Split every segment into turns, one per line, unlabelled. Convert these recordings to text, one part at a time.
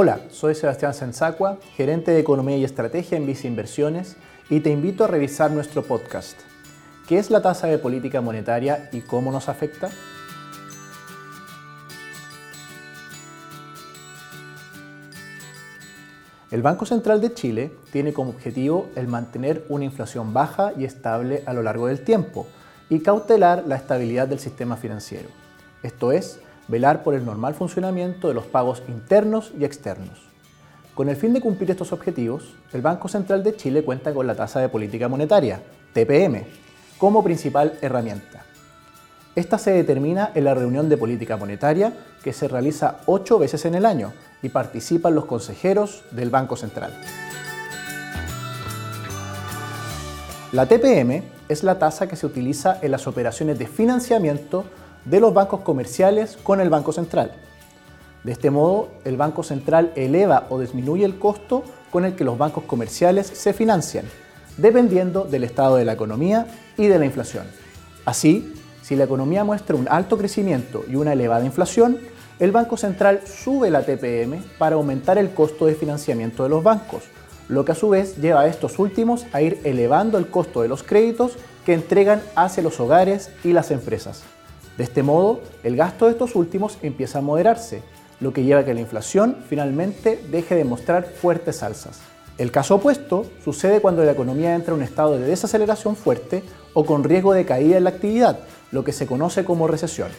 Hola, soy Sebastián Sensacua, gerente de Economía y Estrategia en Visa Inversiones y te invito a revisar nuestro podcast. ¿Qué es la tasa de política monetaria y cómo nos afecta? El Banco Central de Chile tiene como objetivo el mantener una inflación baja y estable a lo largo del tiempo y cautelar la estabilidad del sistema financiero. Esto es, velar por el normal funcionamiento de los pagos internos y externos. Con el fin de cumplir estos objetivos, el Banco Central de Chile cuenta con la tasa de política monetaria, TPM, como principal herramienta. Esta se determina en la reunión de política monetaria que se realiza ocho veces en el año y participan los consejeros del Banco Central. La TPM es la tasa que se utiliza en las operaciones de financiamiento de los bancos comerciales con el Banco Central. De este modo, el Banco Central eleva o disminuye el costo con el que los bancos comerciales se financian, dependiendo del estado de la economía y de la inflación. Así, si la economía muestra un alto crecimiento y una elevada inflación, el Banco Central sube la TPM para aumentar el costo de financiamiento de los bancos, lo que a su vez lleva a estos últimos a ir elevando el costo de los créditos que entregan hacia los hogares y las empresas. De este modo, el gasto de estos últimos empieza a moderarse, lo que lleva a que la inflación finalmente deje de mostrar fuertes alzas. El caso opuesto sucede cuando la economía entra en un estado de desaceleración fuerte o con riesgo de caída en la actividad, lo que se conoce como recesión.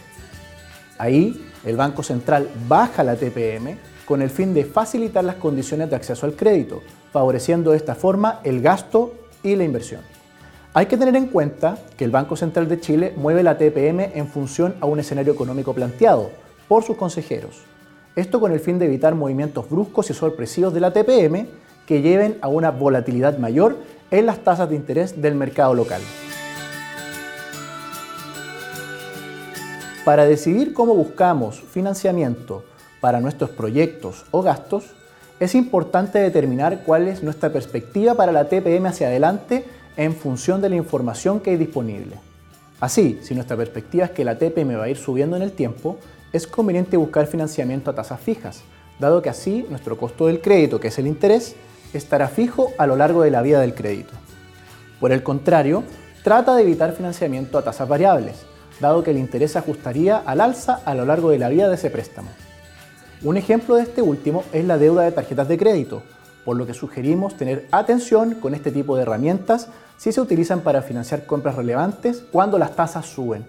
Ahí, el Banco Central baja la TPM con el fin de facilitar las condiciones de acceso al crédito, favoreciendo de esta forma el gasto y la inversión. Hay que tener en cuenta que el Banco Central de Chile mueve la TPM en función a un escenario económico planteado por sus consejeros. Esto con el fin de evitar movimientos bruscos y sorpresivos de la TPM que lleven a una volatilidad mayor en las tasas de interés del mercado local. Para decidir cómo buscamos financiamiento para nuestros proyectos o gastos, es importante determinar cuál es nuestra perspectiva para la TPM hacia adelante en función de la información que hay disponible. Así, si nuestra perspectiva es que la TPM va a ir subiendo en el tiempo, es conveniente buscar financiamiento a tasas fijas, dado que así nuestro costo del crédito, que es el interés, estará fijo a lo largo de la vida del crédito. Por el contrario, trata de evitar financiamiento a tasas variables, dado que el interés se ajustaría al alza a lo largo de la vida de ese préstamo. Un ejemplo de este último es la deuda de tarjetas de crédito, por lo que sugerimos tener atención con este tipo de herramientas si se utilizan para financiar compras relevantes cuando las tasas suben.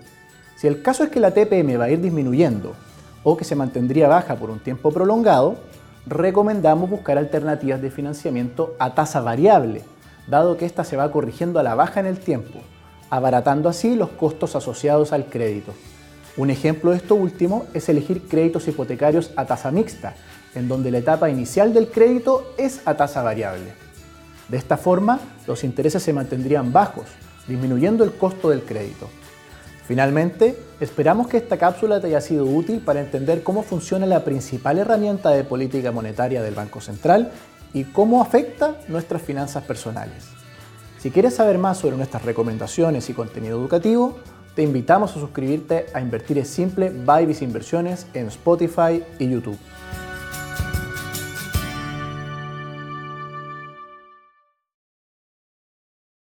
Si el caso es que la TPM va a ir disminuyendo o que se mantendría baja por un tiempo prolongado, recomendamos buscar alternativas de financiamiento a tasa variable, dado que ésta se va corrigiendo a la baja en el tiempo, abaratando así los costos asociados al crédito. Un ejemplo de esto último es elegir créditos hipotecarios a tasa mixta, en donde la etapa inicial del crédito es a tasa variable. De esta forma, los intereses se mantendrían bajos, disminuyendo el costo del crédito. Finalmente, esperamos que esta cápsula te haya sido útil para entender cómo funciona la principal herramienta de política monetaria del Banco Central y cómo afecta nuestras finanzas personales. Si quieres saber más sobre nuestras recomendaciones y contenido educativo, te invitamos a suscribirte a Invertir es Simple by Inversiones en Spotify y YouTube.